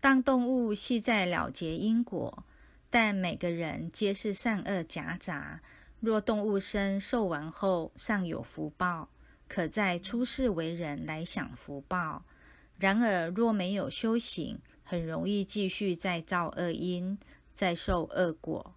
当动物系在了结因果但每个人皆是善恶夹杂若动物身受完后尚有福报可在出世为人来享福报。然而若没有修行很容易继续再造恶因再受恶果。